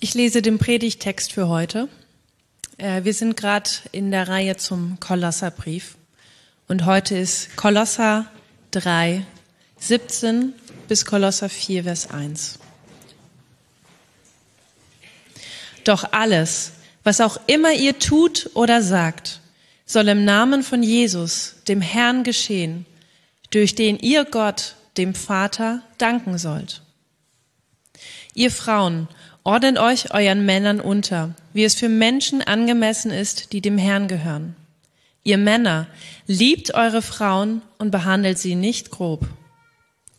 Ich lese den Predigtext für heute. Äh, wir sind gerade in der Reihe zum Kolosserbrief und heute ist Kolosser 3, 17 bis Kolosser 4, Vers 1. Doch alles, was auch immer ihr tut oder sagt, soll im Namen von Jesus, dem Herrn, geschehen, durch den ihr Gott, dem Vater, danken sollt. Ihr Frauen, Ordnet euch euren Männern unter, wie es für Menschen angemessen ist, die dem Herrn gehören. Ihr Männer, liebt eure Frauen und behandelt sie nicht grob.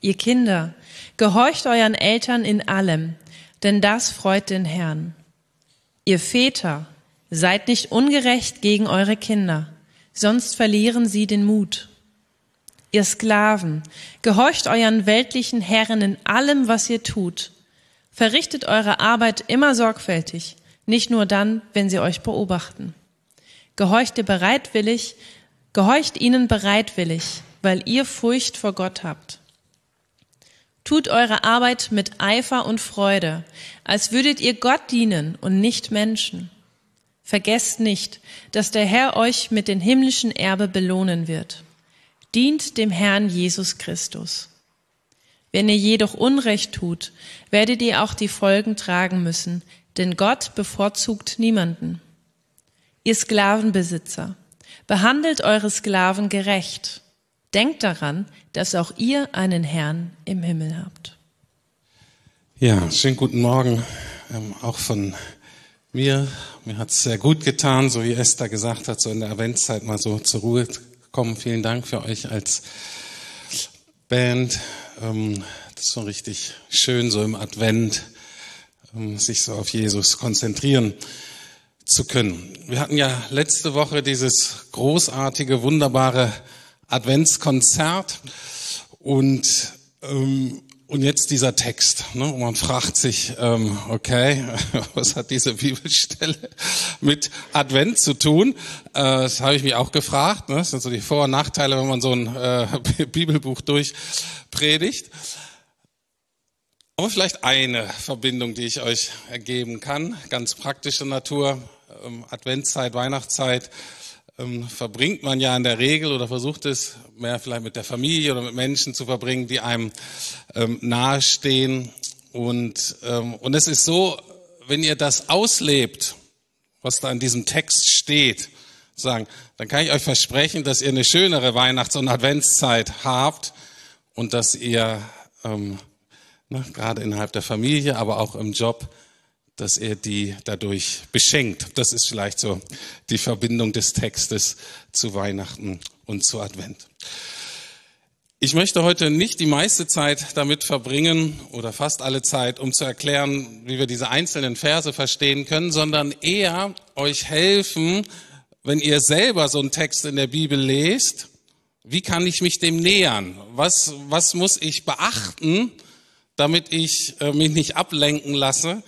Ihr Kinder, gehorcht euren Eltern in allem, denn das freut den Herrn. Ihr Väter, seid nicht ungerecht gegen eure Kinder, sonst verlieren sie den Mut. Ihr Sklaven, gehorcht euren weltlichen Herren in allem, was ihr tut, Verrichtet eure Arbeit immer sorgfältig, nicht nur dann, wenn sie euch beobachten. Gehorcht ihr bereitwillig, gehorcht ihnen bereitwillig, weil ihr Furcht vor Gott habt. Tut eure Arbeit mit Eifer und Freude, als würdet ihr Gott dienen und nicht Menschen. Vergesst nicht, dass der Herr euch mit dem himmlischen Erbe belohnen wird. Dient dem Herrn Jesus Christus. Wenn ihr jedoch Unrecht tut, werdet ihr auch die Folgen tragen müssen, denn Gott bevorzugt niemanden. Ihr Sklavenbesitzer, behandelt eure Sklaven gerecht. Denkt daran, dass auch ihr einen Herrn im Himmel habt. Ja, schönen guten Morgen, ähm, auch von mir. Mir hat es sehr gut getan, so wie Esther gesagt hat, so in der Adventszeit mal so zur Ruhe kommen. Vielen Dank für euch als Band. Ähm, das ist so richtig schön, so im Advent, ähm, sich so auf Jesus konzentrieren zu können. Wir hatten ja letzte Woche dieses großartige, wunderbare Adventskonzert und ähm, und jetzt dieser Text. Ne? Und man fragt sich, ähm, okay, was hat diese Bibelstelle mit Advent zu tun? Äh, das habe ich mich auch gefragt. Ne? Das sind so die Vor- und Nachteile, wenn man so ein äh, Bibelbuch durchpredigt. Aber vielleicht eine Verbindung, die ich euch ergeben kann, ganz praktische Natur, ähm, Adventszeit, Weihnachtszeit ähm, verbringt man ja in der Regel oder versucht es mehr vielleicht mit der Familie oder mit Menschen zu verbringen, die einem ähm, nahestehen. Und, ähm, und es ist so, wenn ihr das auslebt, was da in diesem Text steht, sagen, dann kann ich euch versprechen, dass ihr eine schönere Weihnachts- und Adventszeit habt und dass ihr ähm, ne, gerade innerhalb der Familie, aber auch im Job dass er die dadurch beschenkt. Das ist vielleicht so die Verbindung des Textes zu Weihnachten und zu Advent. Ich möchte heute nicht die meiste Zeit damit verbringen oder fast alle Zeit, um zu erklären, wie wir diese einzelnen Verse verstehen können, sondern eher euch helfen, wenn ihr selber so einen Text in der Bibel lest, wie kann ich mich dem nähern? Was, was muss ich beachten, damit ich äh, mich nicht ablenken lasse?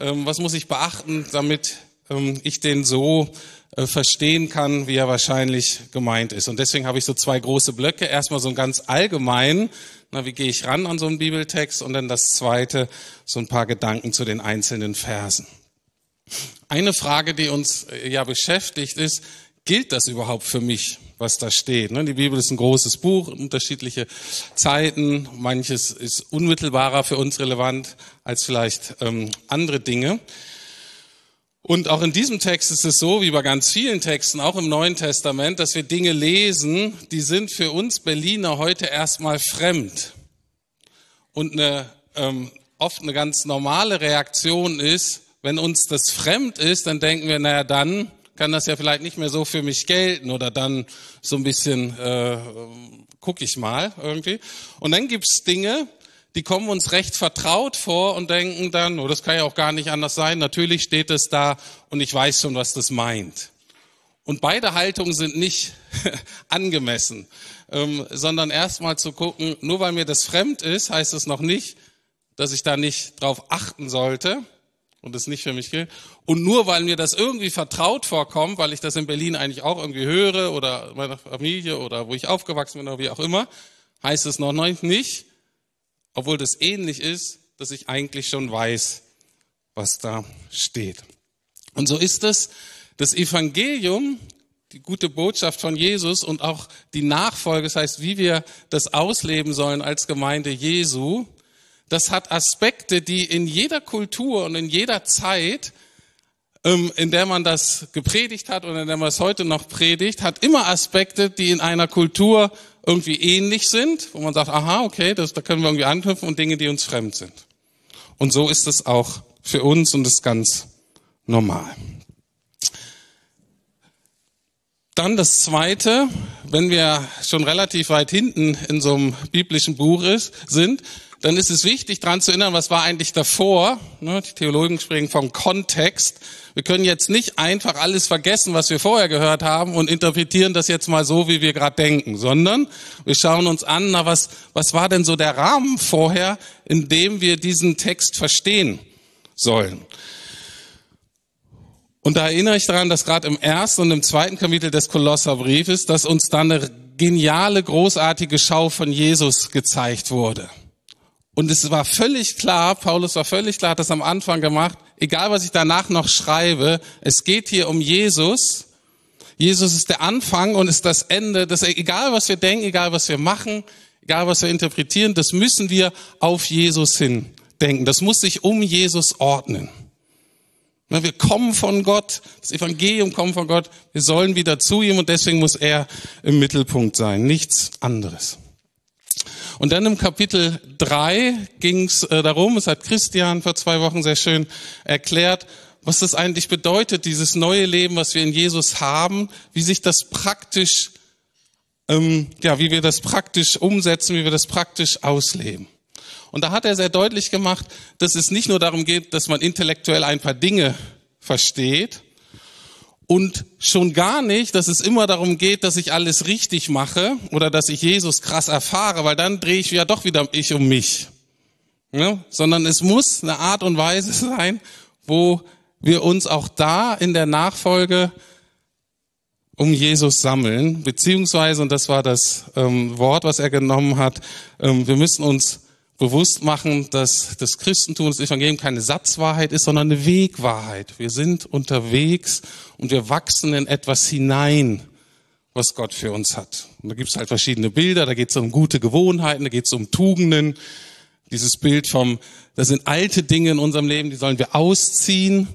Ähm, was muss ich beachten, damit ähm, ich den so äh, verstehen kann, wie er wahrscheinlich gemeint ist. Und deswegen habe ich so zwei große Blöcke. Erstmal so ein ganz allgemein, na, wie gehe ich ran an so einen Bibeltext? Und dann das zweite, so ein paar Gedanken zu den einzelnen Versen. Eine Frage, die uns äh, ja beschäftigt, ist, gilt das überhaupt für mich? Was da steht. Ne? Die Bibel ist ein großes Buch, unterschiedliche Zeiten. Manches ist unmittelbarer für uns relevant als vielleicht ähm, andere Dinge. Und auch in diesem Text ist es so, wie bei ganz vielen Texten, auch im Neuen Testament, dass wir Dinge lesen, die sind für uns Berliner heute erstmal fremd. Und eine, ähm, oft eine ganz normale Reaktion ist, wenn uns das fremd ist, dann denken wir, naja, dann kann das ja vielleicht nicht mehr so für mich gelten oder dann so ein bisschen äh, gucke ich mal irgendwie. Und dann gibt's Dinge, die kommen uns recht vertraut vor und denken dann, oh, das kann ja auch gar nicht anders sein. Natürlich steht es da und ich weiß schon, was das meint. Und beide Haltungen sind nicht angemessen, ähm, sondern erstmal zu gucken, nur weil mir das fremd ist, heißt es noch nicht, dass ich da nicht drauf achten sollte und es nicht für mich gilt. Und nur weil mir das irgendwie vertraut vorkommt, weil ich das in Berlin eigentlich auch irgendwie höre oder meiner Familie oder wo ich aufgewachsen bin oder wie auch immer, heißt es noch nicht, obwohl das ähnlich ist, dass ich eigentlich schon weiß, was da steht. Und so ist es, das Evangelium, die gute Botschaft von Jesus und auch die Nachfolge, das heißt, wie wir das ausleben sollen als Gemeinde Jesu, das hat Aspekte, die in jeder Kultur und in jeder Zeit, in der man das gepredigt hat und in der man es heute noch predigt, hat immer Aspekte, die in einer Kultur irgendwie ähnlich sind, wo man sagt, aha, okay, das, da können wir irgendwie anknüpfen und Dinge, die uns fremd sind. Und so ist es auch für uns und ist ganz normal. Dann das Zweite, wenn wir schon relativ weit hinten in so einem biblischen Buch ist, sind, dann ist es wichtig, daran zu erinnern, was war eigentlich davor. Ne, die Theologen sprechen vom Kontext. Wir können jetzt nicht einfach alles vergessen, was wir vorher gehört haben und interpretieren das jetzt mal so, wie wir gerade denken, sondern wir schauen uns an, na, was, was war denn so der Rahmen vorher, in dem wir diesen Text verstehen sollen. Und da erinnere ich daran, dass gerade im ersten und im zweiten Kapitel des Kolosserbriefes, dass uns dann eine geniale, großartige Schau von Jesus gezeigt wurde. Und es war völlig klar, Paulus war völlig klar, hat das am Anfang gemacht, egal was ich danach noch schreibe, es geht hier um Jesus. Jesus ist der Anfang und ist das Ende. Das, egal was wir denken, egal was wir machen, egal was wir interpretieren, das müssen wir auf Jesus hin denken. Das muss sich um Jesus ordnen. Wir kommen von Gott, das Evangelium kommt von Gott, wir sollen wieder zu ihm und deswegen muss er im Mittelpunkt sein, nichts anderes. Und dann im Kapitel 3 ging es äh, darum, es hat Christian vor zwei Wochen sehr schön erklärt, was das eigentlich bedeutet, dieses neue Leben, was wir in Jesus haben, wie sich das praktisch, ähm, ja, wie wir das praktisch umsetzen, wie wir das praktisch ausleben. Und da hat er sehr deutlich gemacht, dass es nicht nur darum geht, dass man intellektuell ein paar Dinge versteht und schon gar nicht, dass es immer darum geht, dass ich alles richtig mache oder dass ich Jesus krass erfahre, weil dann drehe ich ja doch wieder ich um mich. Ja? Sondern es muss eine Art und Weise sein, wo wir uns auch da in der Nachfolge um Jesus sammeln, beziehungsweise, und das war das ähm, Wort, was er genommen hat, ähm, wir müssen uns bewusst machen, dass das Christentum, das Evangelium keine Satzwahrheit ist, sondern eine Wegwahrheit. Wir sind unterwegs und wir wachsen in etwas hinein, was Gott für uns hat. Und da gibt es halt verschiedene Bilder, da geht es um gute Gewohnheiten, da geht es um Tugenden. Dieses Bild vom, das sind alte Dinge in unserem Leben, die sollen wir ausziehen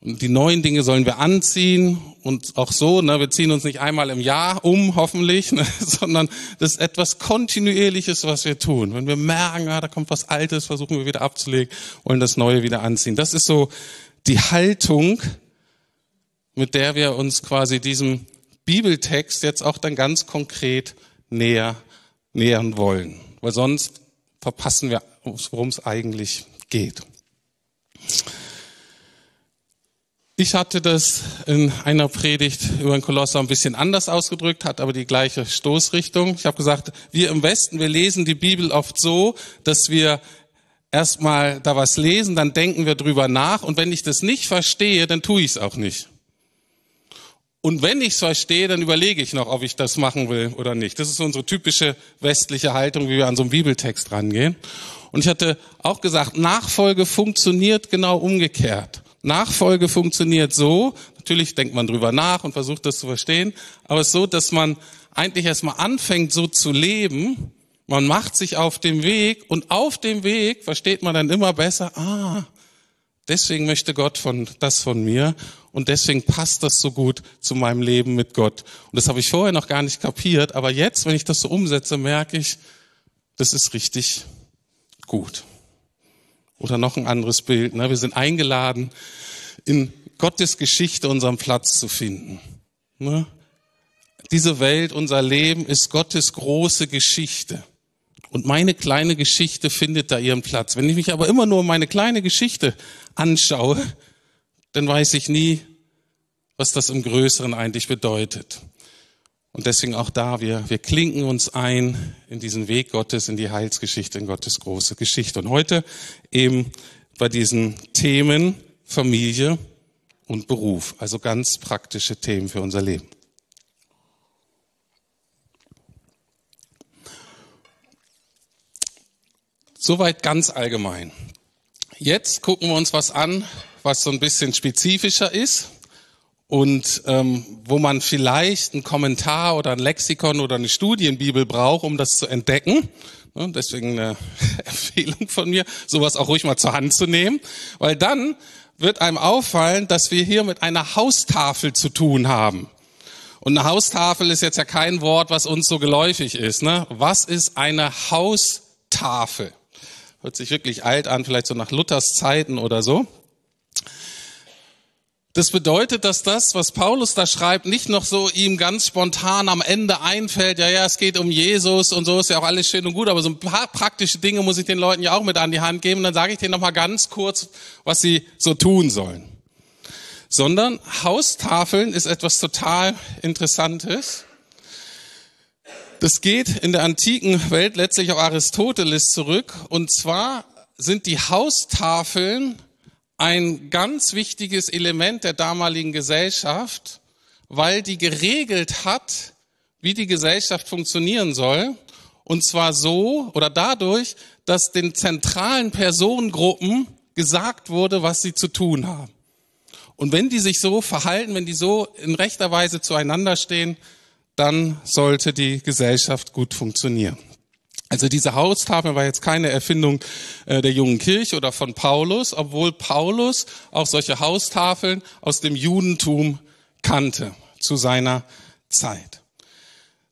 und die neuen Dinge sollen wir anziehen und auch so, ne, wir ziehen uns nicht einmal im Jahr um, hoffentlich, ne, sondern das ist etwas Kontinuierliches, was wir tun. Wenn wir merken, ah, da kommt was Altes, versuchen wir wieder abzulegen, wollen das Neue wieder anziehen. Das ist so die Haltung, mit der wir uns quasi diesem Bibeltext jetzt auch dann ganz konkret näher nähern wollen. Weil sonst verpassen wir, worum es eigentlich geht. Ich hatte das in einer Predigt über den Kolosser ein bisschen anders ausgedrückt, hat aber die gleiche Stoßrichtung. Ich habe gesagt, wir im Westen, wir lesen die Bibel oft so, dass wir erstmal da was lesen, dann denken wir drüber nach und wenn ich das nicht verstehe, dann tue ich es auch nicht. Und wenn ich es verstehe, dann überlege ich noch, ob ich das machen will oder nicht. Das ist unsere typische westliche Haltung, wie wir an so einen Bibeltext rangehen. Und ich hatte auch gesagt, Nachfolge funktioniert genau umgekehrt. Nachfolge funktioniert so, natürlich denkt man drüber nach und versucht das zu verstehen, aber es ist so, dass man eigentlich erstmal anfängt so zu leben, man macht sich auf dem Weg und auf dem Weg versteht man dann immer besser, ah, deswegen möchte Gott von, das von mir und deswegen passt das so gut zu meinem Leben mit Gott. Und das habe ich vorher noch gar nicht kapiert, aber jetzt, wenn ich das so umsetze, merke ich, das ist richtig gut. Oder noch ein anderes Bild. Ne? Wir sind eingeladen, in Gottes Geschichte unseren Platz zu finden. Ne? Diese Welt, unser Leben ist Gottes große Geschichte. Und meine kleine Geschichte findet da ihren Platz. Wenn ich mich aber immer nur meine kleine Geschichte anschaue, dann weiß ich nie, was das im Größeren eigentlich bedeutet. Und deswegen auch da, wir, wir klinken uns ein in diesen Weg Gottes, in die Heilsgeschichte, in Gottes große Geschichte. Und heute eben bei diesen Themen Familie und Beruf, also ganz praktische Themen für unser Leben. Soweit ganz allgemein. Jetzt gucken wir uns was an, was so ein bisschen spezifischer ist und ähm, wo man vielleicht einen Kommentar oder ein Lexikon oder eine Studienbibel braucht, um das zu entdecken. Ja, deswegen eine Empfehlung von mir, sowas auch ruhig mal zur Hand zu nehmen, weil dann wird einem auffallen, dass wir hier mit einer Haustafel zu tun haben. Und eine Haustafel ist jetzt ja kein Wort, was uns so geläufig ist. Ne? Was ist eine Haustafel? Hört sich wirklich alt an, vielleicht so nach Luthers Zeiten oder so. Das bedeutet, dass das, was Paulus da schreibt, nicht noch so ihm ganz spontan am Ende einfällt, ja, ja, es geht um Jesus und so ist ja auch alles schön und gut, aber so ein paar praktische Dinge muss ich den Leuten ja auch mit an die Hand geben. Und dann sage ich denen nochmal ganz kurz, was sie so tun sollen. Sondern Haustafeln ist etwas total Interessantes. Das geht in der antiken Welt letztlich auf Aristoteles zurück. Und zwar sind die Haustafeln ein ganz wichtiges Element der damaligen Gesellschaft, weil die geregelt hat, wie die Gesellschaft funktionieren soll. Und zwar so oder dadurch, dass den zentralen Personengruppen gesagt wurde, was sie zu tun haben. Und wenn die sich so verhalten, wenn die so in rechter Weise zueinander stehen, dann sollte die Gesellschaft gut funktionieren. Also diese Haustafel war jetzt keine Erfindung äh, der jungen Kirche oder von Paulus, obwohl Paulus auch solche Haustafeln aus dem Judentum kannte zu seiner Zeit.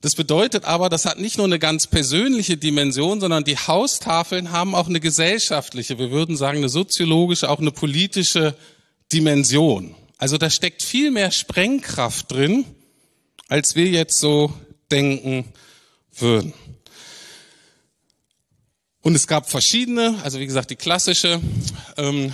Das bedeutet aber, das hat nicht nur eine ganz persönliche Dimension, sondern die Haustafeln haben auch eine gesellschaftliche, wir würden sagen eine soziologische, auch eine politische Dimension. Also da steckt viel mehr Sprengkraft drin, als wir jetzt so denken würden. Und es gab verschiedene, also wie gesagt die klassische, ähm,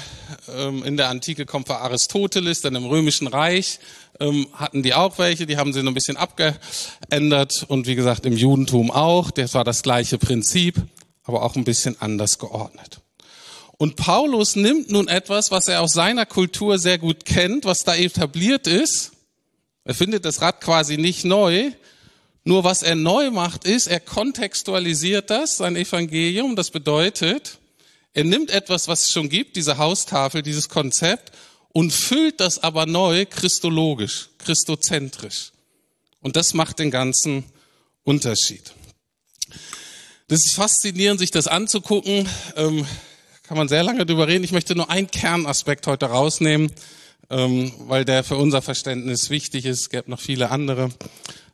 ähm, in der Antike kommt von Aristoteles, dann im Römischen Reich ähm, hatten die auch welche, die haben sie noch ein bisschen abgeändert und wie gesagt im Judentum auch, das war das gleiche Prinzip, aber auch ein bisschen anders geordnet. Und Paulus nimmt nun etwas, was er aus seiner Kultur sehr gut kennt, was da etabliert ist, er findet das Rad quasi nicht neu, nur was er neu macht, ist, er kontextualisiert das, sein Evangelium. Das bedeutet, er nimmt etwas, was es schon gibt, diese Haustafel, dieses Konzept, und füllt das aber neu christologisch, christozentrisch. Und das macht den ganzen Unterschied. Das ist faszinierend, sich das anzugucken. Ähm, kann man sehr lange drüber reden. Ich möchte nur einen Kernaspekt heute rausnehmen, ähm, weil der für unser Verständnis wichtig ist. Es gäbe noch viele andere.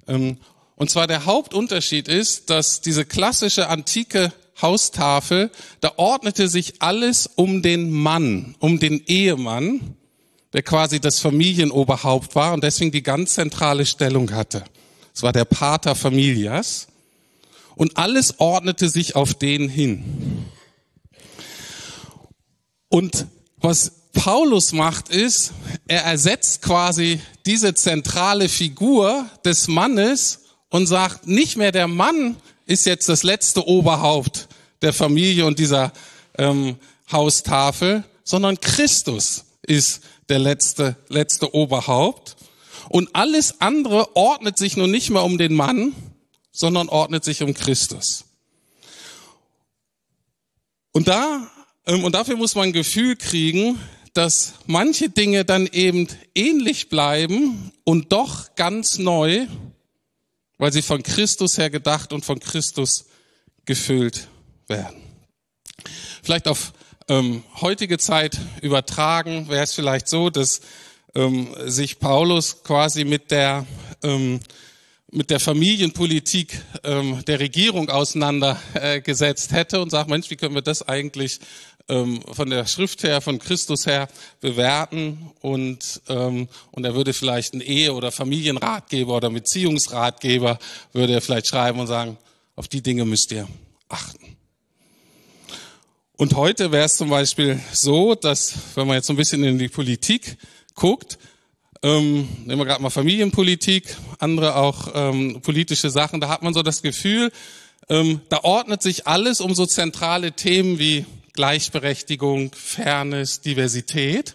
Ähm, und zwar der Hauptunterschied ist, dass diese klassische antike Haustafel, da ordnete sich alles um den Mann, um den Ehemann, der quasi das Familienoberhaupt war und deswegen die ganz zentrale Stellung hatte. Es war der Pater Familias. Und alles ordnete sich auf den hin. Und was Paulus macht ist, er ersetzt quasi diese zentrale Figur des Mannes und sagt, nicht mehr der Mann ist jetzt das letzte Oberhaupt der Familie und dieser ähm, Haustafel, sondern Christus ist der letzte, letzte Oberhaupt. Und alles andere ordnet sich nun nicht mehr um den Mann, sondern ordnet sich um Christus. Und da, ähm, und dafür muss man ein Gefühl kriegen, dass manche Dinge dann eben ähnlich bleiben und doch ganz neu weil sie von Christus her gedacht und von Christus gefüllt werden. Vielleicht auf ähm, heutige Zeit übertragen wäre es vielleicht so, dass ähm, sich Paulus quasi mit der ähm, mit der Familienpolitik ähm, der Regierung auseinandergesetzt hätte und sagt, Mensch, wie können wir das eigentlich ähm, von der Schrift her, von Christus her bewerten und, ähm, und er würde vielleicht einen Ehe- oder Familienratgeber oder Beziehungsratgeber würde er vielleicht schreiben und sagen, auf die Dinge müsst ihr achten. Und heute wäre es zum Beispiel so, dass, wenn man jetzt so ein bisschen in die Politik guckt, ähm, nehmen wir gerade mal Familienpolitik, andere auch ähm, politische Sachen, da hat man so das Gefühl, ähm, da ordnet sich alles um so zentrale Themen wie Gleichberechtigung, Fairness, Diversität.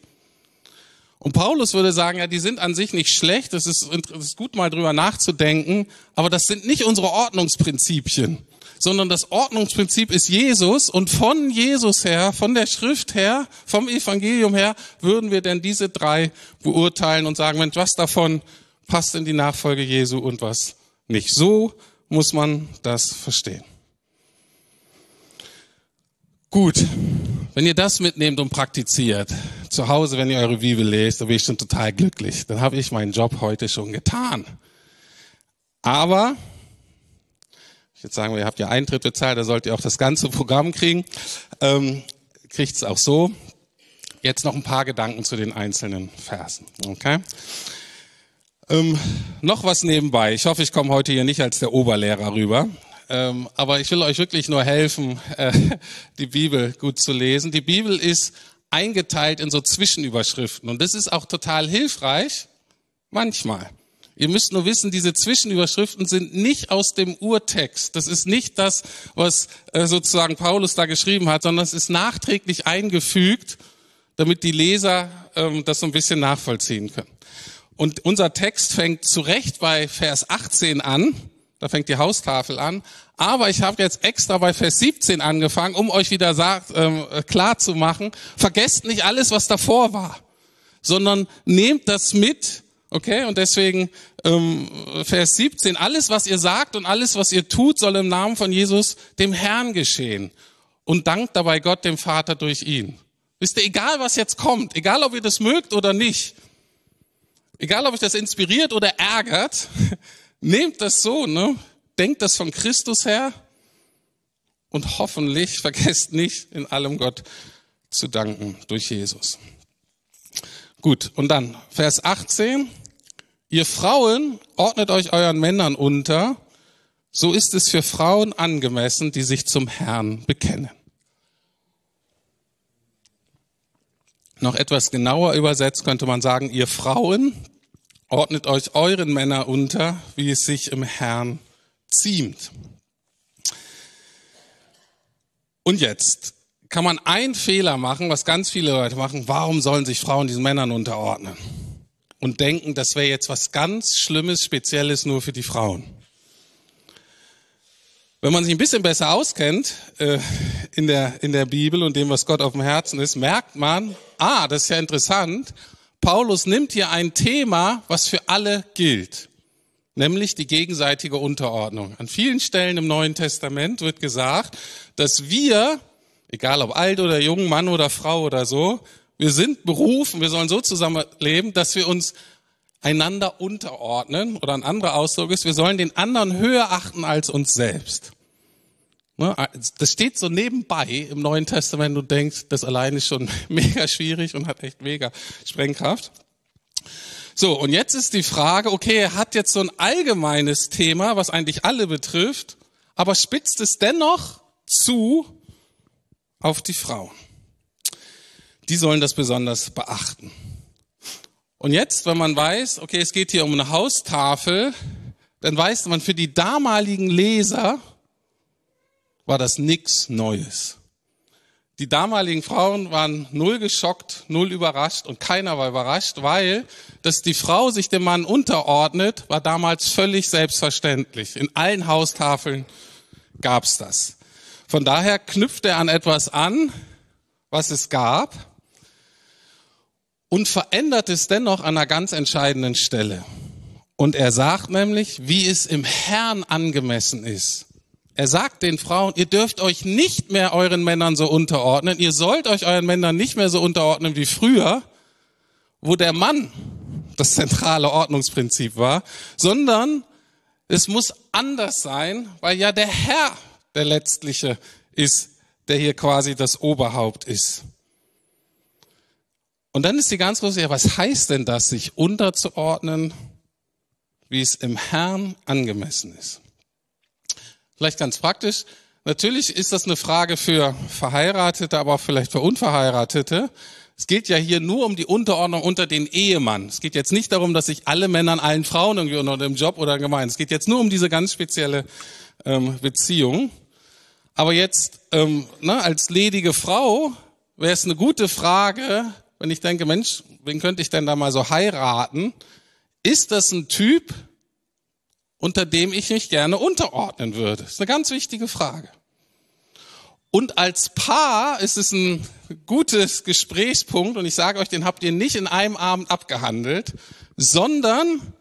Und Paulus würde sagen, ja, die sind an sich nicht schlecht, es ist, ist gut mal drüber nachzudenken, aber das sind nicht unsere Ordnungsprinzipien, sondern das Ordnungsprinzip ist Jesus und von Jesus her, von der Schrift her, vom Evangelium her, würden wir denn diese drei beurteilen und sagen, Mensch, was davon passt in die Nachfolge Jesu und was nicht. So muss man das verstehen. Gut, wenn ihr das mitnehmt und praktiziert, zu Hause, wenn ihr eure Bibel lest, dann bin ich schon total glücklich. Dann habe ich meinen Job heute schon getan. Aber, ich würde sagen, ihr habt ja Eintritt bezahlt, da sollt ihr auch das ganze Programm kriegen. Ähm, Kriegt es auch so. Jetzt noch ein paar Gedanken zu den einzelnen Versen. Okay? Ähm, noch was nebenbei. Ich hoffe, ich komme heute hier nicht als der Oberlehrer rüber. Ähm, aber ich will euch wirklich nur helfen, äh, die Bibel gut zu lesen. Die Bibel ist eingeteilt in so Zwischenüberschriften. Und das ist auch total hilfreich. Manchmal. Ihr müsst nur wissen, diese Zwischenüberschriften sind nicht aus dem Urtext. Das ist nicht das, was äh, sozusagen Paulus da geschrieben hat, sondern es ist nachträglich eingefügt, damit die Leser ähm, das so ein bisschen nachvollziehen können. Und unser Text fängt zu Recht bei Vers 18 an. Da fängt die Haustafel an. Aber ich habe jetzt extra bei Vers 17 angefangen, um euch wieder sagt, ähm, klar zu machen, vergesst nicht alles, was davor war, sondern nehmt das mit, okay? Und deswegen ähm, Vers 17, alles, was ihr sagt und alles, was ihr tut, soll im Namen von Jesus dem Herrn geschehen. Und dankt dabei Gott, dem Vater, durch ihn. Wisst ihr, egal was jetzt kommt, egal ob ihr das mögt oder nicht, Egal, ob euch das inspiriert oder ärgert, nehmt das so, ne? Denkt das von Christus her und hoffentlich vergesst nicht, in allem Gott zu danken durch Jesus. Gut, und dann Vers 18. Ihr Frauen ordnet euch euren Männern unter, so ist es für Frauen angemessen, die sich zum Herrn bekennen. Noch etwas genauer übersetzt könnte man sagen, ihr Frauen ordnet euch euren Männer unter, wie es sich im Herrn ziemt. Und jetzt kann man einen Fehler machen, was ganz viele Leute machen. Warum sollen sich Frauen diesen Männern unterordnen? Und denken, das wäre jetzt was ganz Schlimmes, Spezielles nur für die Frauen. Wenn man sich ein bisschen besser auskennt äh, in, der, in der Bibel und dem, was Gott auf dem Herzen ist, merkt man, ah, das ist ja interessant. Paulus nimmt hier ein Thema, was für alle gilt, nämlich die gegenseitige Unterordnung. An vielen Stellen im Neuen Testament wird gesagt, dass wir, egal ob alt oder jung, Mann oder Frau oder so, wir sind berufen, wir sollen so zusammenleben, dass wir uns einander unterordnen. Oder ein anderer Ausdruck ist, wir sollen den anderen höher achten als uns selbst. Ne, das steht so nebenbei im Neuen Testament und denkt, das allein ist schon mega schwierig und hat echt mega Sprengkraft. So, und jetzt ist die Frage, okay, er hat jetzt so ein allgemeines Thema, was eigentlich alle betrifft, aber spitzt es dennoch zu auf die Frauen. Die sollen das besonders beachten. Und jetzt, wenn man weiß, okay, es geht hier um eine Haustafel, dann weiß man für die damaligen Leser, war das nichts Neues. Die damaligen Frauen waren null geschockt, null überrascht und keiner war überrascht, weil, dass die Frau sich dem Mann unterordnet, war damals völlig selbstverständlich. In allen Haustafeln gab's das. Von daher knüpft er an etwas an, was es gab und verändert es dennoch an einer ganz entscheidenden Stelle. Und er sagt nämlich, wie es im Herrn angemessen ist. Er sagt den Frauen, ihr dürft euch nicht mehr euren Männern so unterordnen, ihr sollt euch euren Männern nicht mehr so unterordnen wie früher, wo der Mann das zentrale Ordnungsprinzip war, sondern es muss anders sein, weil ja der Herr der letztliche ist, der hier quasi das Oberhaupt ist. Und dann ist die ganz große, ja, was heißt denn das, sich unterzuordnen, wie es im Herrn angemessen ist? Vielleicht ganz praktisch. Natürlich ist das eine Frage für Verheiratete, aber auch vielleicht für Unverheiratete. Es geht ja hier nur um die Unterordnung unter den Ehemann. Es geht jetzt nicht darum, dass sich alle Männer an allen Frauen irgendwie unter dem Job oder Gemeinde. Es geht jetzt nur um diese ganz spezielle ähm, Beziehung. Aber jetzt ähm, ne, als ledige Frau wäre es eine gute Frage, wenn ich denke, Mensch, wen könnte ich denn da mal so heiraten? Ist das ein Typ unter dem ich mich gerne unterordnen würde? Das ist eine ganz wichtige Frage. Und als Paar ist es ein gutes Gesprächspunkt und ich sage euch, den habt ihr nicht in einem Abend abgehandelt, sondern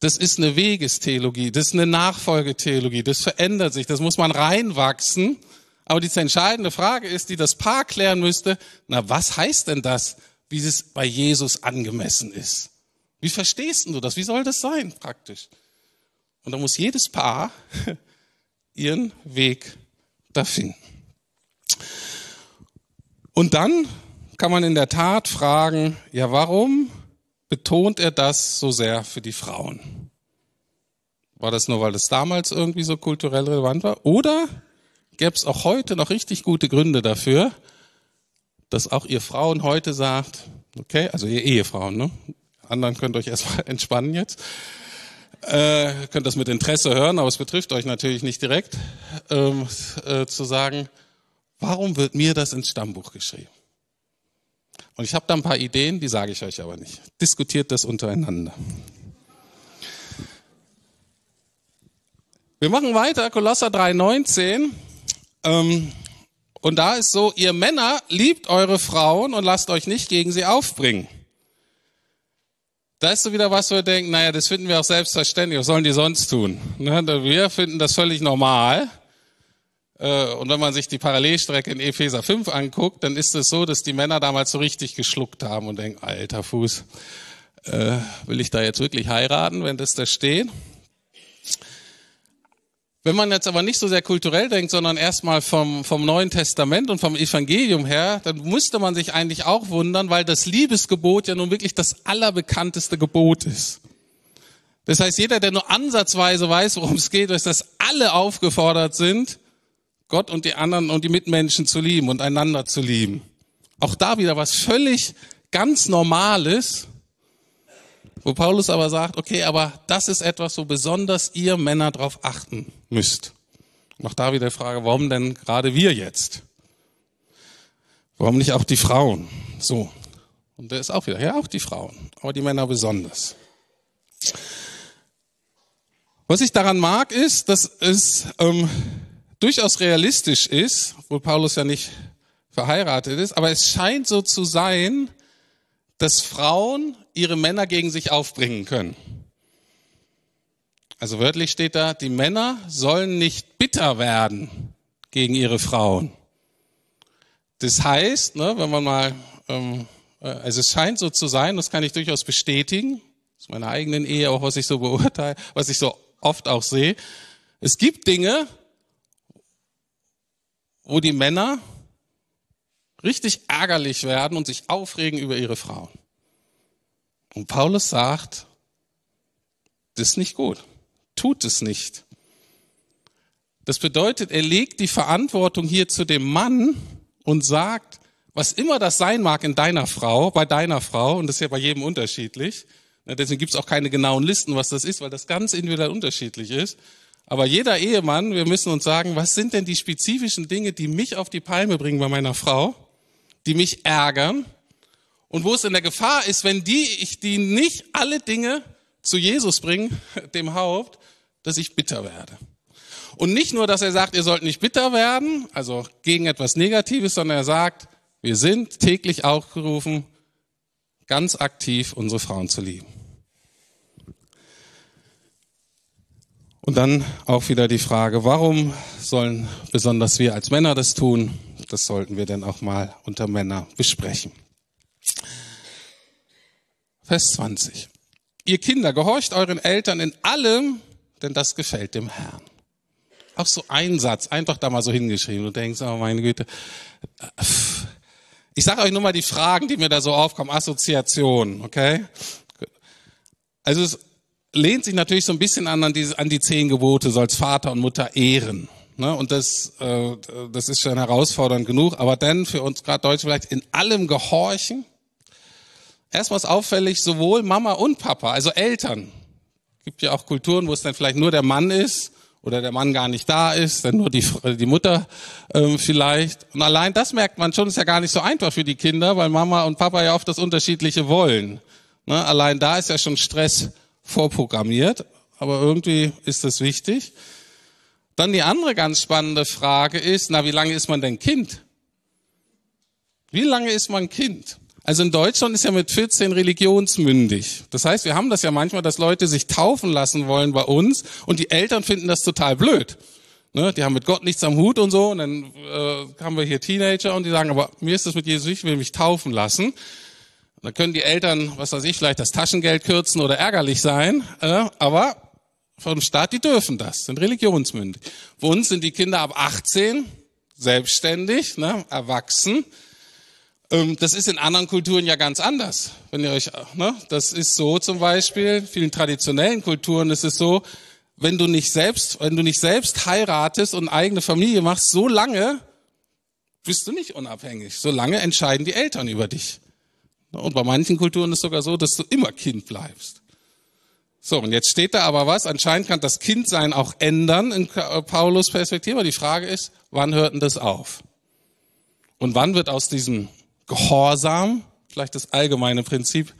das ist eine Wegestheologie, das ist eine Nachfolgetheologie, das verändert sich, das muss man reinwachsen. Aber die entscheidende Frage ist, die das Paar klären müsste, na, was heißt denn das, wie es bei Jesus angemessen ist? Wie verstehst du das? Wie soll das sein, praktisch? Und da muss jedes Paar ihren Weg da finden. Und dann kann man in der Tat fragen, ja, warum betont er das so sehr für die Frauen? War das nur, weil das damals irgendwie so kulturell relevant war? Oder gäbe es auch heute noch richtig gute Gründe dafür, dass auch ihr Frauen heute sagt, okay, also ihr Ehefrauen, ne? Anderen könnt euch erstmal entspannen jetzt. Äh, könnt das mit Interesse hören, aber es betrifft euch natürlich nicht direkt, ähm, äh, zu sagen, warum wird mir das ins Stammbuch geschrieben? Und ich habe da ein paar Ideen, die sage ich euch aber nicht. Diskutiert das untereinander. Wir machen weiter, Kolosser 3,19. Ähm, und da ist so, ihr Männer liebt eure Frauen und lasst euch nicht gegen sie aufbringen. Da ist so wieder was, wo wir denken, naja, das finden wir auch selbstverständlich, was sollen die sonst tun? Ne, wir finden das völlig normal. Äh, und wenn man sich die Parallelstrecke in Epheser 5 anguckt, dann ist es so, dass die Männer damals so richtig geschluckt haben und denken, alter Fuß, äh, will ich da jetzt wirklich heiraten, wenn das da steht? Wenn man jetzt aber nicht so sehr kulturell denkt, sondern erstmal vom, vom Neuen Testament und vom Evangelium her, dann müsste man sich eigentlich auch wundern, weil das Liebesgebot ja nun wirklich das allerbekannteste Gebot ist. Das heißt, jeder, der nur ansatzweise weiß, worum es geht, weiß, dass alle aufgefordert sind, Gott und die anderen und die Mitmenschen zu lieben und einander zu lieben. Auch da wieder was völlig ganz Normales, wo Paulus aber sagt, okay, aber das ist etwas, wo besonders ihr Männer darauf achten müsst. Und da wieder die Frage, warum denn gerade wir jetzt? Warum nicht auch die Frauen? So. Und der ist auch wieder, ja, auch die Frauen, aber die Männer besonders. Was ich daran mag, ist, dass es ähm, durchaus realistisch ist, obwohl Paulus ja nicht verheiratet ist, aber es scheint so zu sein, dass Frauen ihre Männer gegen sich aufbringen können. Also wörtlich steht da, die Männer sollen nicht bitter werden gegen ihre Frauen. Das heißt, ne, wenn man mal, ähm, äh, also es scheint so zu sein, das kann ich durchaus bestätigen, aus meiner eigenen Ehe auch, was ich so beurteile, was ich so oft auch sehe. Es gibt Dinge, wo die Männer richtig ärgerlich werden und sich aufregen über ihre Frauen. Und Paulus sagt, das ist nicht gut. Tut es nicht. Das bedeutet, er legt die Verantwortung hier zu dem Mann und sagt, was immer das sein mag in deiner Frau, bei deiner Frau, und das ist ja bei jedem unterschiedlich, deswegen gibt es auch keine genauen Listen, was das ist, weil das ganz individuell unterschiedlich ist. Aber jeder Ehemann, wir müssen uns sagen, was sind denn die spezifischen Dinge, die mich auf die Palme bringen bei meiner Frau, die mich ärgern und wo es in der Gefahr ist, wenn die, ich die nicht alle Dinge zu Jesus bringe, dem Haupt, dass ich bitter werde. Und nicht nur, dass er sagt, ihr sollt nicht bitter werden, also gegen etwas Negatives, sondern er sagt, wir sind täglich aufgerufen, ganz aktiv unsere Frauen zu lieben. Und dann auch wieder die Frage, warum sollen besonders wir als Männer das tun? Das sollten wir dann auch mal unter Männer besprechen. Vers 20. Ihr Kinder, gehorcht euren Eltern in allem, denn das gefällt dem Herrn. Auch so ein Satz, einfach da mal so hingeschrieben. Du denkst, oh meine Güte. Ich sage euch nur mal die Fragen, die mir da so aufkommen. Assoziation, okay? Also es lehnt sich natürlich so ein bisschen an, an, die, an die zehn Gebote, sollst Vater und Mutter ehren. Ne? Und das, äh, das ist schon herausfordernd genug. Aber dann für uns gerade Deutsche vielleicht in allem gehorchen. Erstmal ist auffällig, sowohl Mama und Papa, also Eltern. Gibt ja auch Kulturen, wo es dann vielleicht nur der Mann ist oder der Mann gar nicht da ist, dann nur die, die Mutter ähm, vielleicht. Und allein das merkt man schon, ist ja gar nicht so einfach für die Kinder, weil Mama und Papa ja oft das Unterschiedliche wollen. Ne? Allein da ist ja schon Stress vorprogrammiert. aber irgendwie ist das wichtig. Dann die andere ganz spannende Frage ist, na, wie lange ist man denn Kind? Wie lange ist man Kind? Also in Deutschland ist ja mit 14 religionsmündig. Das heißt, wir haben das ja manchmal, dass Leute sich taufen lassen wollen bei uns und die Eltern finden das total blöd. Ne, die haben mit Gott nichts am Hut und so und dann äh, haben wir hier Teenager und die sagen, aber mir ist das mit Jesus, ich will mich taufen lassen. Da können die Eltern, was weiß ich, vielleicht das Taschengeld kürzen oder ärgerlich sein, äh, aber vom Staat, die dürfen das, sind religionsmündig. Bei uns sind die Kinder ab 18 selbstständig, ne, erwachsen. Ähm, das ist in anderen Kulturen ja ganz anders. Wenn ihr euch, ne, das ist so zum Beispiel, vielen traditionellen Kulturen ist es so, wenn du nicht selbst, wenn du nicht selbst heiratest und eigene Familie machst, so lange bist du nicht unabhängig. So lange entscheiden die Eltern über dich. Und bei manchen Kulturen ist es sogar so, dass du immer Kind bleibst. So, und jetzt steht da aber was. Anscheinend kann das Kindsein auch ändern in Paulus Perspektive. Die Frage ist, wann hört denn das auf? Und wann wird aus diesem Gehorsam vielleicht das allgemeine Prinzip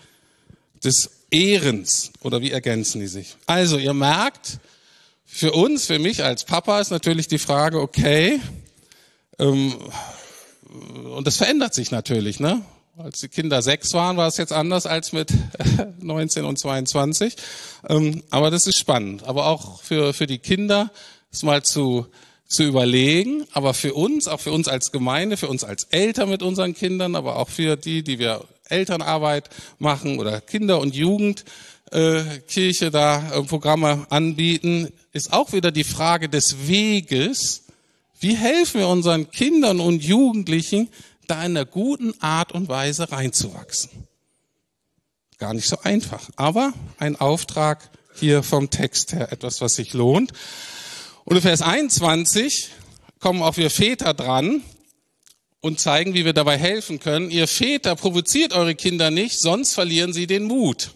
des Ehrens oder wie ergänzen die sich? Also, ihr merkt, für uns, für mich als Papa ist natürlich die Frage, okay, ähm, und das verändert sich natürlich, ne? Als die Kinder sechs waren, war es jetzt anders als mit 19 und 22. Ähm, aber das ist spannend. Aber auch für, für die Kinder, es mal zu, zu überlegen, aber für uns, auch für uns als Gemeinde, für uns als Eltern mit unseren Kindern, aber auch für die, die wir Elternarbeit machen oder Kinder- und Jugendkirche äh, da äh, Programme anbieten, ist auch wieder die Frage des Weges. Wie helfen wir unseren Kindern und Jugendlichen, da in einer guten Art und Weise reinzuwachsen. Gar nicht so einfach, aber ein Auftrag hier vom Text her, etwas, was sich lohnt. Und in Vers 21 kommen auch wir Väter dran und zeigen, wie wir dabei helfen können. Ihr Väter provoziert eure Kinder nicht, sonst verlieren sie den Mut.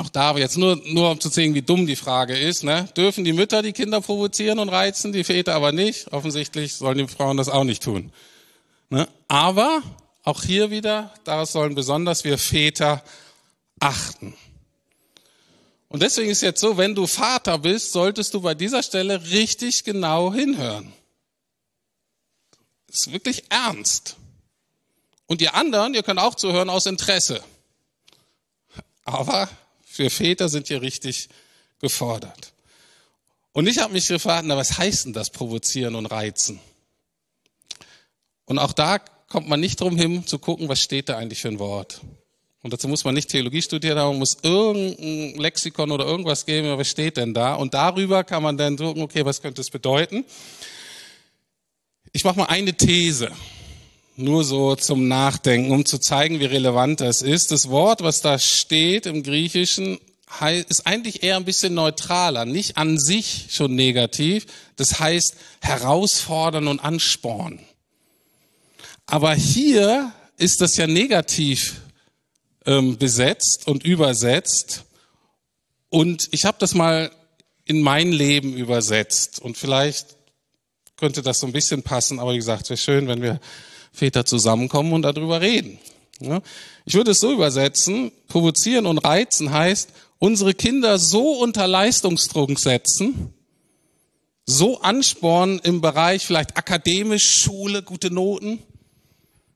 Auch da jetzt nur, nur um zu sehen, wie dumm die Frage ist. Ne? Dürfen die Mütter die Kinder provozieren und reizen, die Väter aber nicht? Offensichtlich sollen die Frauen das auch nicht tun. Ne? Aber auch hier wieder, daraus sollen besonders wir Väter achten. Und deswegen ist jetzt so, wenn du Vater bist, solltest du bei dieser Stelle richtig genau hinhören. Das ist wirklich ernst. Und ihr anderen, ihr könnt auch zuhören aus Interesse. Aber für Väter sind hier richtig gefordert. Und ich habe mich gefragt, na, was heißt denn das provozieren und reizen? Und auch da kommt man nicht drum hin zu gucken, was steht da eigentlich für ein Wort. Und dazu muss man nicht Theologie studieren, aber man muss irgendein Lexikon oder irgendwas geben, was steht denn da? Und darüber kann man dann gucken, okay, was könnte es bedeuten? Ich mache mal eine These, nur so zum Nachdenken, um zu zeigen, wie relevant das ist. Das Wort, was da steht im Griechischen, ist eigentlich eher ein bisschen neutraler, nicht an sich schon negativ. Das heißt herausfordern und anspornen. Aber hier ist das ja negativ ähm, besetzt und übersetzt. Und ich habe das mal in mein Leben übersetzt. Und vielleicht könnte das so ein bisschen passen, aber wie gesagt, es wäre schön, wenn wir Väter zusammenkommen und darüber reden. Ich würde es so übersetzen, provozieren und reizen heißt, unsere Kinder so unter Leistungsdruck setzen, so anspornen im Bereich vielleicht akademisch, Schule, gute Noten,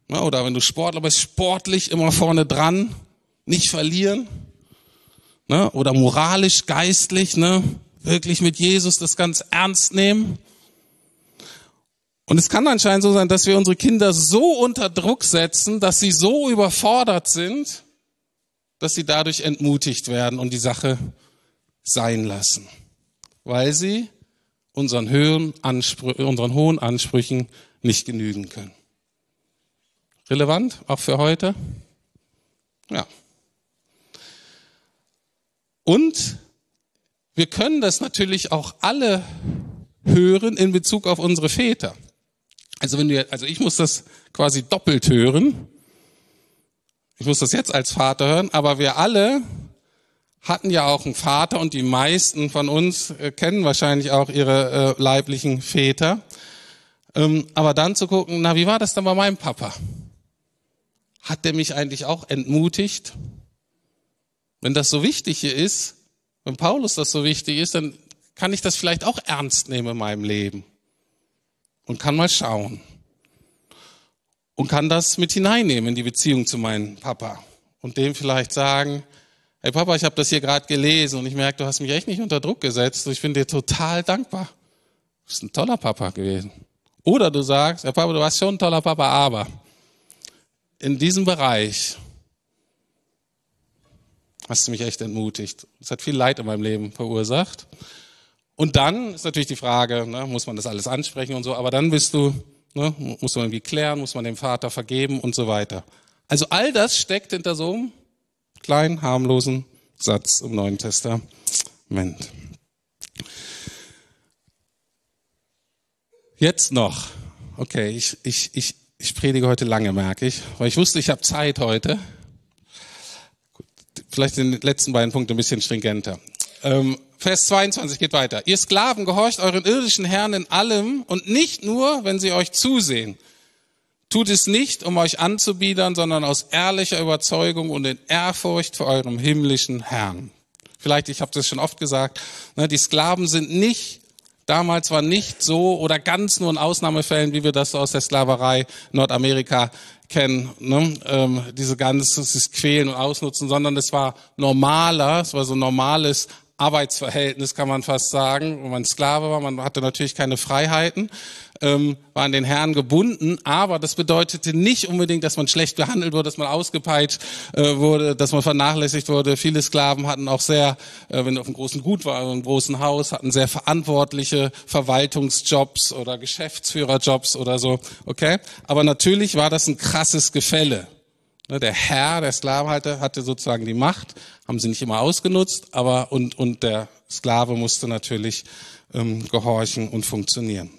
oder wenn du Sportler bist, sportlich immer vorne dran, nicht verlieren. Ne? Oder moralisch, geistlich, ne? wirklich mit Jesus das ganz ernst nehmen. Und es kann anscheinend so sein, dass wir unsere Kinder so unter Druck setzen, dass sie so überfordert sind, dass sie dadurch entmutigt werden und die Sache sein lassen, weil sie unseren, Höhen, unseren hohen Ansprüchen nicht genügen können. Relevant, auch für heute? Ja. Und wir können das natürlich auch alle hören in Bezug auf unsere Väter. Also wenn wir, also ich muss das quasi doppelt hören. Ich muss das jetzt als Vater hören, aber wir alle hatten ja auch einen Vater und die meisten von uns äh, kennen wahrscheinlich auch ihre äh, leiblichen Väter. Ähm, aber dann zu gucken, na, wie war das dann bei meinem Papa? Hat der mich eigentlich auch entmutigt? Wenn das so wichtig hier ist, wenn Paulus das so wichtig ist, dann kann ich das vielleicht auch ernst nehmen in meinem Leben und kann mal schauen und kann das mit hineinnehmen in die Beziehung zu meinem Papa und dem vielleicht sagen, hey Papa, ich habe das hier gerade gelesen und ich merke, du hast mich echt nicht unter Druck gesetzt. Ich bin dir total dankbar. Du bist ein toller Papa gewesen. Oder du sagst, Herr Papa, du warst schon ein toller Papa, aber in diesem Bereich hast du mich echt entmutigt. Es hat viel Leid in meinem Leben verursacht. Und dann ist natürlich die Frage, ne, muss man das alles ansprechen und so, aber dann bist du, ne, muss man irgendwie klären, muss man dem Vater vergeben und so weiter. Also all das steckt hinter so einem kleinen, harmlosen Satz im Neuen Testament. Jetzt noch. Okay, ich, ich, ich, ich predige heute lange, merke ich, weil ich wusste, ich habe Zeit heute. Vielleicht den letzten beiden Punkte ein bisschen stringenter. Ähm, Vers 22 geht weiter. Ihr Sklaven gehorcht euren irdischen Herren in allem und nicht nur, wenn sie euch zusehen. Tut es nicht, um euch anzubiedern, sondern aus ehrlicher Überzeugung und in Ehrfurcht vor eurem himmlischen Herrn. Vielleicht, ich habe das schon oft gesagt, ne, die Sklaven sind nicht, damals war nicht so oder ganz nur in Ausnahmefällen, wie wir das so aus der Sklaverei Nordamerika kennen, ne, ähm, diese ganze dieses Quälen und Ausnutzen, sondern es war normaler, es war so normales Arbeitsverhältnis, kann man fast sagen, wo man Sklave war. Man hatte natürlich keine Freiheiten, ähm, war an den Herrn gebunden, aber das bedeutete nicht unbedingt, dass man schlecht behandelt wurde, dass man ausgepeitscht äh, wurde, dass man vernachlässigt wurde. Viele Sklaven hatten auch sehr, äh, wenn du auf einem großen Gut war, einem großen Haus, hatten sehr verantwortliche Verwaltungsjobs oder Geschäftsführerjobs oder so, okay? Aber natürlich war das ein krasses Gefälle. Ne, der Herr, der Sklavenhalter, hatte sozusagen die Macht, haben sie nicht immer ausgenutzt, aber und, und der Sklave musste natürlich ähm, gehorchen und funktionieren.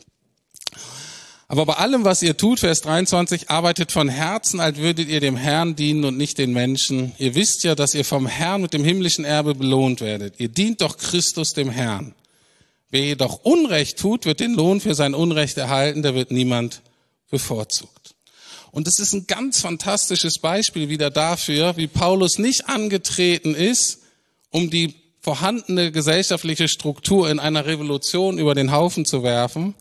Aber bei allem, was ihr tut, Vers 23, arbeitet von Herzen, als würdet ihr dem Herrn dienen und nicht den Menschen. Ihr wisst ja, dass ihr vom Herrn mit dem himmlischen Erbe belohnt werdet. Ihr dient doch Christus dem Herrn. Wer jedoch Unrecht tut, wird den Lohn für sein Unrecht erhalten, da wird niemand bevorzugt. Und es ist ein ganz fantastisches Beispiel wieder dafür, wie Paulus nicht angetreten ist, um die vorhandene gesellschaftliche Struktur in einer Revolution über den Haufen zu werfen,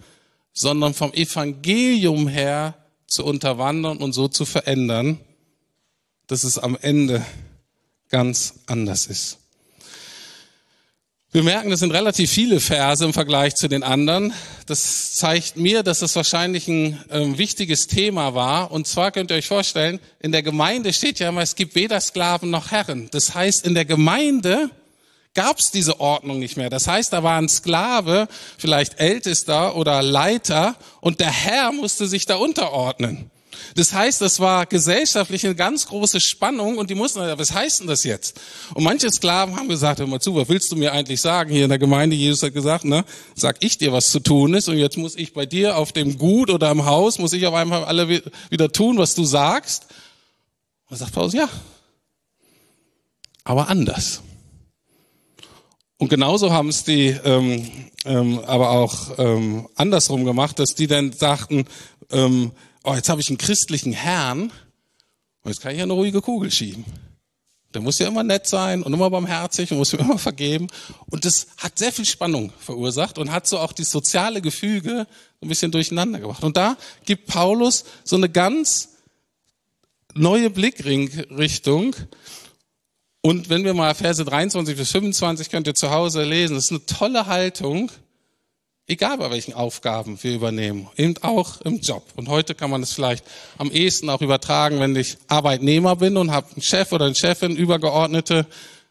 sondern vom Evangelium her zu unterwandern und so zu verändern, dass es am Ende ganz anders ist. Wir merken, das sind relativ viele Verse im Vergleich zu den anderen. Das zeigt mir, dass das wahrscheinlich ein äh, wichtiges Thema war. Und zwar könnt ihr euch vorstellen, in der Gemeinde steht ja immer, es gibt weder Sklaven noch Herren. Das heißt, in der Gemeinde gab es diese Ordnung nicht mehr. Das heißt, da war ein Sklave, vielleicht Ältester oder Leiter, und der Herr musste sich da unterordnen. Das heißt, das war gesellschaftlich eine ganz große Spannung und die mussten, was heißt denn das jetzt? Und manche Sklaven haben gesagt, hör mal zu, was willst du mir eigentlich sagen hier in der Gemeinde? Jesus hat gesagt, ne, sag ich dir, was zu tun ist und jetzt muss ich bei dir auf dem Gut oder im Haus, muss ich auf einmal alle wieder tun, was du sagst. Und sagt Paulus, ja, aber anders. Und genauso haben es die ähm, ähm, aber auch ähm, andersrum gemacht, dass die dann sagten, ähm, oh, jetzt habe ich einen christlichen Herrn und jetzt kann ich ja eine ruhige Kugel schieben. Der muss ja immer nett sein und immer barmherzig und muss mir immer vergeben. Und das hat sehr viel Spannung verursacht und hat so auch die soziale Gefüge ein bisschen durcheinander gebracht. Und da gibt Paulus so eine ganz neue Blickrichtung. Und wenn wir mal Verse 23 bis 25 könnt ihr zu Hause lesen, das ist eine tolle Haltung, Egal bei welchen Aufgaben wir übernehmen, eben auch im Job. Und heute kann man es vielleicht am ehesten auch übertragen, wenn ich Arbeitnehmer bin und habe einen Chef oder eine Chefin, Übergeordnete,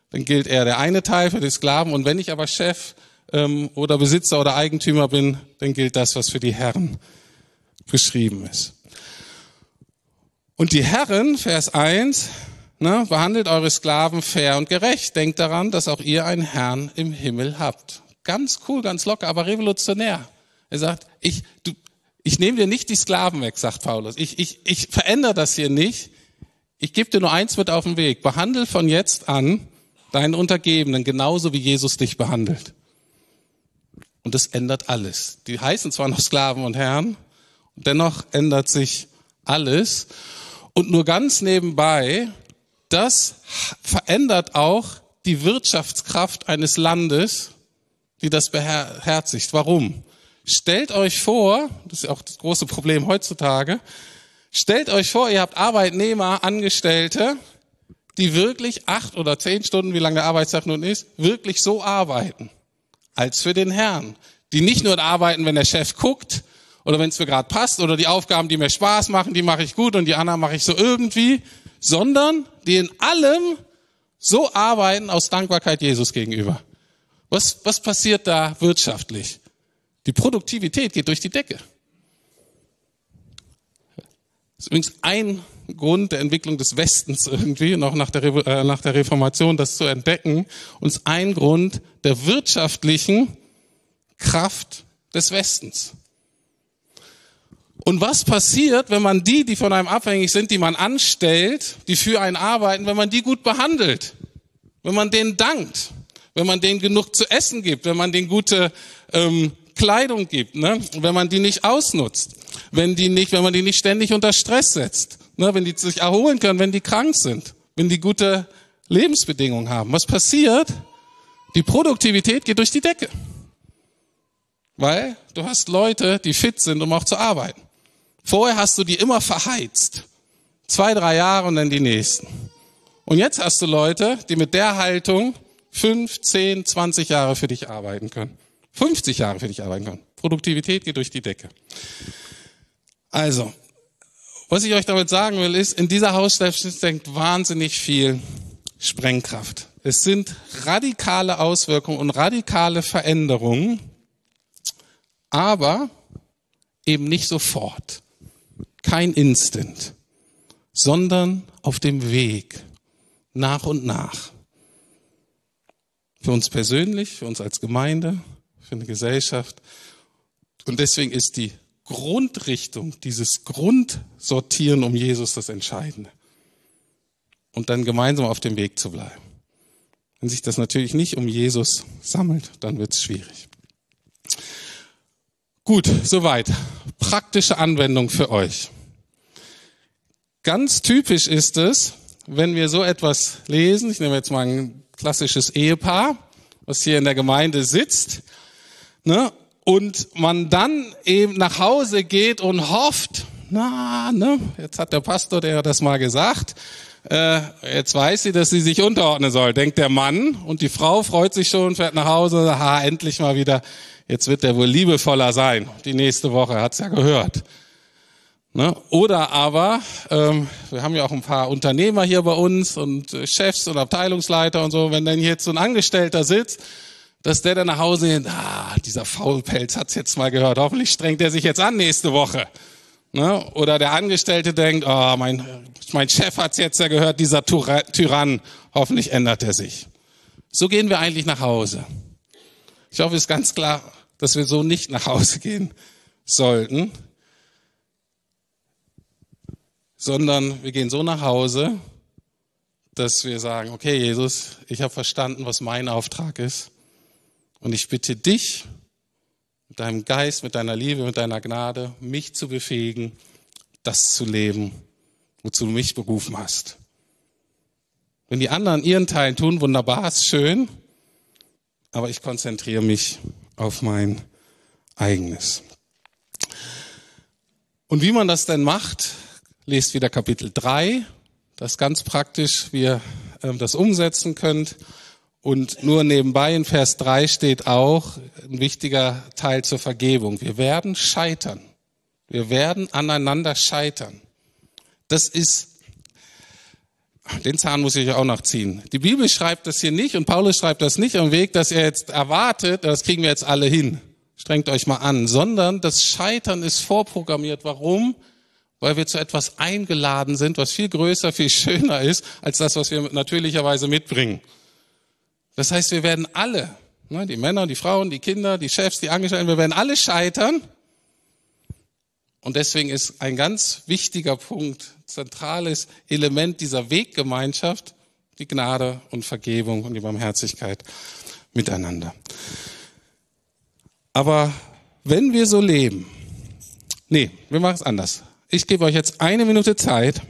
dann gilt eher der eine Teil für die Sklaven. Und wenn ich aber Chef ähm, oder Besitzer oder Eigentümer bin, dann gilt das, was für die Herren beschrieben ist. Und die Herren, Vers 1, ne, behandelt eure Sklaven fair und gerecht. Denkt daran, dass auch ihr einen Herrn im Himmel habt. Ganz cool, ganz locker, aber revolutionär. Er sagt, ich, du, ich nehme dir nicht die Sklaven weg, sagt Paulus. Ich, ich, ich verändere das hier nicht. Ich gebe dir nur eins mit auf den Weg. Behandle von jetzt an deinen Untergebenen genauso, wie Jesus dich behandelt. Und das ändert alles. Die heißen zwar noch Sklaven und Herren, dennoch ändert sich alles. Und nur ganz nebenbei, das verändert auch die Wirtschaftskraft eines Landes, die das beherzigt. Warum? Stellt euch vor, das ist auch das große Problem heutzutage, stellt euch vor, ihr habt Arbeitnehmer, Angestellte, die wirklich acht oder zehn Stunden, wie lange der Arbeitstag nun ist, wirklich so arbeiten, als für den Herrn. Die nicht nur arbeiten, wenn der Chef guckt oder wenn es mir gerade passt oder die Aufgaben, die mir Spaß machen, die mache ich gut und die anderen mache ich so irgendwie, sondern die in allem so arbeiten aus Dankbarkeit Jesus gegenüber. Was, was passiert da wirtschaftlich? Die Produktivität geht durch die Decke. Das ist übrigens ein Grund der Entwicklung des Westens irgendwie, noch nach der, äh, nach der Reformation, das zu entdecken, und ein Grund der wirtschaftlichen Kraft des Westens. Und was passiert, wenn man die, die von einem abhängig sind, die man anstellt, die für einen arbeiten, wenn man die gut behandelt, wenn man denen dankt, wenn man denen genug zu essen gibt, wenn man denen gute ähm, Kleidung gibt, ne? wenn man die nicht ausnutzt, wenn die nicht, wenn man die nicht ständig unter Stress setzt, ne? wenn die sich erholen können, wenn die krank sind, wenn die gute Lebensbedingungen haben. Was passiert? Die Produktivität geht durch die Decke. Weil du hast Leute, die fit sind, um auch zu arbeiten. Vorher hast du die immer verheizt. Zwei, drei Jahre und dann die nächsten. Und jetzt hast du Leute, die mit der Haltung fünf, zehn, zwanzig Jahre für dich arbeiten können. 50 Jahre für dich arbeiten können. Produktivität geht durch die Decke. Also, was ich euch damit sagen will, ist, in dieser Hausstelle steckt wahnsinnig viel Sprengkraft. Es sind radikale Auswirkungen und radikale Veränderungen, aber eben nicht sofort kein Instant, sondern auf dem Weg, nach und nach. Für uns persönlich, für uns als Gemeinde, für eine Gesellschaft. Und deswegen ist die Grundrichtung, dieses Grundsortieren um Jesus das Entscheidende. Und dann gemeinsam auf dem Weg zu bleiben. Wenn sich das natürlich nicht um Jesus sammelt, dann wird es schwierig. Gut, soweit. Praktische Anwendung für euch. Ganz typisch ist es, wenn wir so etwas lesen, ich nehme jetzt mal ein klassisches Ehepaar, was hier in der Gemeinde sitzt, ne, und man dann eben nach Hause geht und hofft, na, ne, jetzt hat der Pastor der das mal gesagt, äh, jetzt weiß sie, dass sie sich unterordnen soll, denkt der Mann, und die Frau freut sich schon, fährt nach Hause, ha, endlich mal wieder jetzt wird er wohl liebevoller sein. Die nächste Woche hat's ja gehört. Ne? Oder aber, ähm, wir haben ja auch ein paar Unternehmer hier bei uns und äh, Chefs und Abteilungsleiter und so, wenn dann jetzt so ein Angestellter sitzt, dass der dann nach Hause geht, ah, dieser Faulpelz hat's jetzt mal gehört, hoffentlich strengt er sich jetzt an nächste Woche. Ne? Oder der Angestellte denkt, oh, mein, mein Chef hat's jetzt ja gehört, dieser Tyrann, hoffentlich ändert er sich. So gehen wir eigentlich nach Hause. Ich hoffe, es ist ganz klar, dass wir so nicht nach Hause gehen sollten, sondern wir gehen so nach Hause, dass wir sagen, okay Jesus, ich habe verstanden, was mein Auftrag ist und ich bitte dich mit deinem Geist, mit deiner Liebe, mit deiner Gnade, mich zu befähigen, das zu leben, wozu du mich berufen hast. Wenn die anderen ihren Teil tun, wunderbar, ist schön aber ich konzentriere mich auf mein eigenes. Und wie man das denn macht, lest wieder Kapitel 3, das ganz praktisch, wie ihr ähm, das umsetzen könnt. Und nur nebenbei in Vers 3 steht auch ein wichtiger Teil zur Vergebung. Wir werden scheitern. Wir werden aneinander scheitern. Das ist den Zahn muss ich auch noch ziehen. Die Bibel schreibt das hier nicht und Paulus schreibt das nicht am Weg, dass er jetzt erwartet, das kriegen wir jetzt alle hin. Strengt euch mal an, sondern das Scheitern ist vorprogrammiert. Warum? Weil wir zu etwas eingeladen sind, was viel größer, viel schöner ist, als das, was wir natürlicherweise mitbringen. Das heißt, wir werden alle, ne, die Männer, die Frauen, die Kinder, die Chefs, die Angestellten, wir werden alle scheitern. Und deswegen ist ein ganz wichtiger Punkt, zentrales Element dieser Weggemeinschaft die Gnade und Vergebung und die Barmherzigkeit miteinander. Aber wenn wir so leben, nee, wir machen es anders. Ich gebe euch jetzt eine Minute Zeit.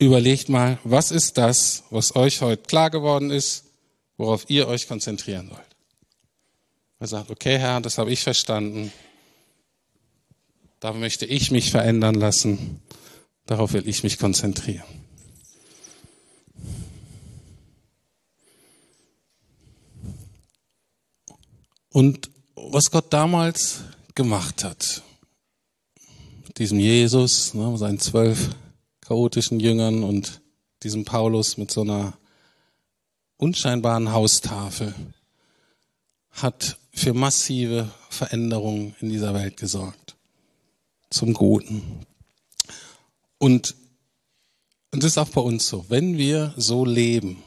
Überlegt mal, was ist das, was euch heute klar geworden ist, worauf ihr euch konzentrieren sollt. Er sagt, okay Herr, das habe ich verstanden. Da möchte ich mich verändern lassen. Darauf will ich mich konzentrieren. Und was Gott damals gemacht hat, diesem Jesus, ne, seinen zwölf chaotischen Jüngern und diesem Paulus mit so einer unscheinbaren Haustafel, hat für massive Veränderungen in dieser Welt gesorgt. Zum Guten. Und, und das ist auch bei uns so. Wenn wir so leben,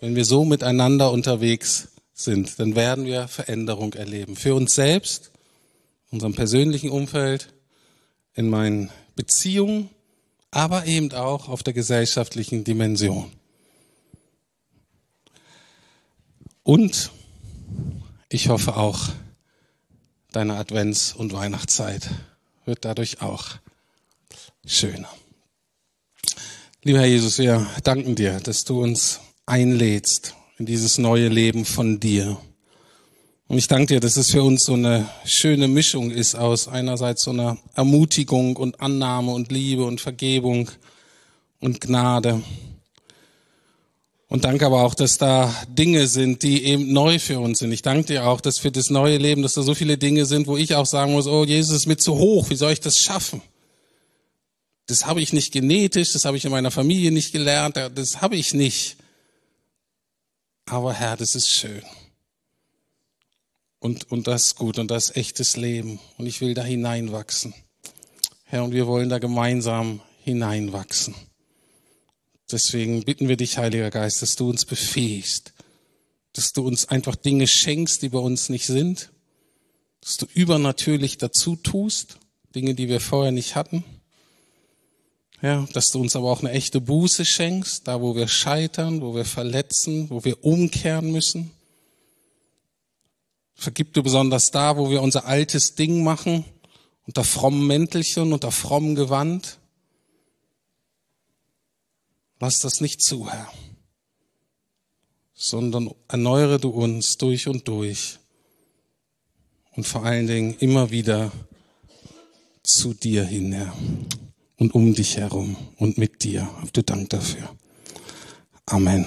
wenn wir so miteinander unterwegs sind, dann werden wir Veränderung erleben. Für uns selbst, unserem persönlichen Umfeld, in meinen Beziehungen, aber eben auch auf der gesellschaftlichen Dimension. Und ich hoffe auch, deine Advents- und Weihnachtszeit wird dadurch auch schöner. Lieber Herr Jesus, wir danken dir, dass du uns einlädst in dieses neue Leben von dir. Und ich danke dir, dass es für uns so eine schöne Mischung ist aus einerseits so einer Ermutigung und Annahme und Liebe und Vergebung und Gnade. Und danke aber auch, dass da Dinge sind, die eben neu für uns sind. Ich danke dir auch, dass für das neue Leben, dass da so viele Dinge sind, wo ich auch sagen muss, oh, Jesus ist mir zu hoch, wie soll ich das schaffen? Das habe ich nicht genetisch, das habe ich in meiner Familie nicht gelernt, das habe ich nicht. Aber Herr, das ist schön. Und, und das ist gut und das ist echtes Leben. Und ich will da hineinwachsen. Herr, und wir wollen da gemeinsam hineinwachsen. Deswegen bitten wir dich, Heiliger Geist, dass du uns befähigst, dass du uns einfach Dinge schenkst, die bei uns nicht sind, dass du übernatürlich dazu tust, Dinge, die wir vorher nicht hatten. Ja, dass du uns aber auch eine echte Buße schenkst, da wo wir scheitern, wo wir verletzen, wo wir umkehren müssen. Vergib du besonders da, wo wir unser altes Ding machen, unter frommen Mäntelchen, unter frommen Gewand. Lass das nicht zu, Herr, sondern erneuere du uns durch und durch und vor allen Dingen immer wieder zu dir hin, Herr und um dich herum und mit dir. Hab du Dank dafür. Amen.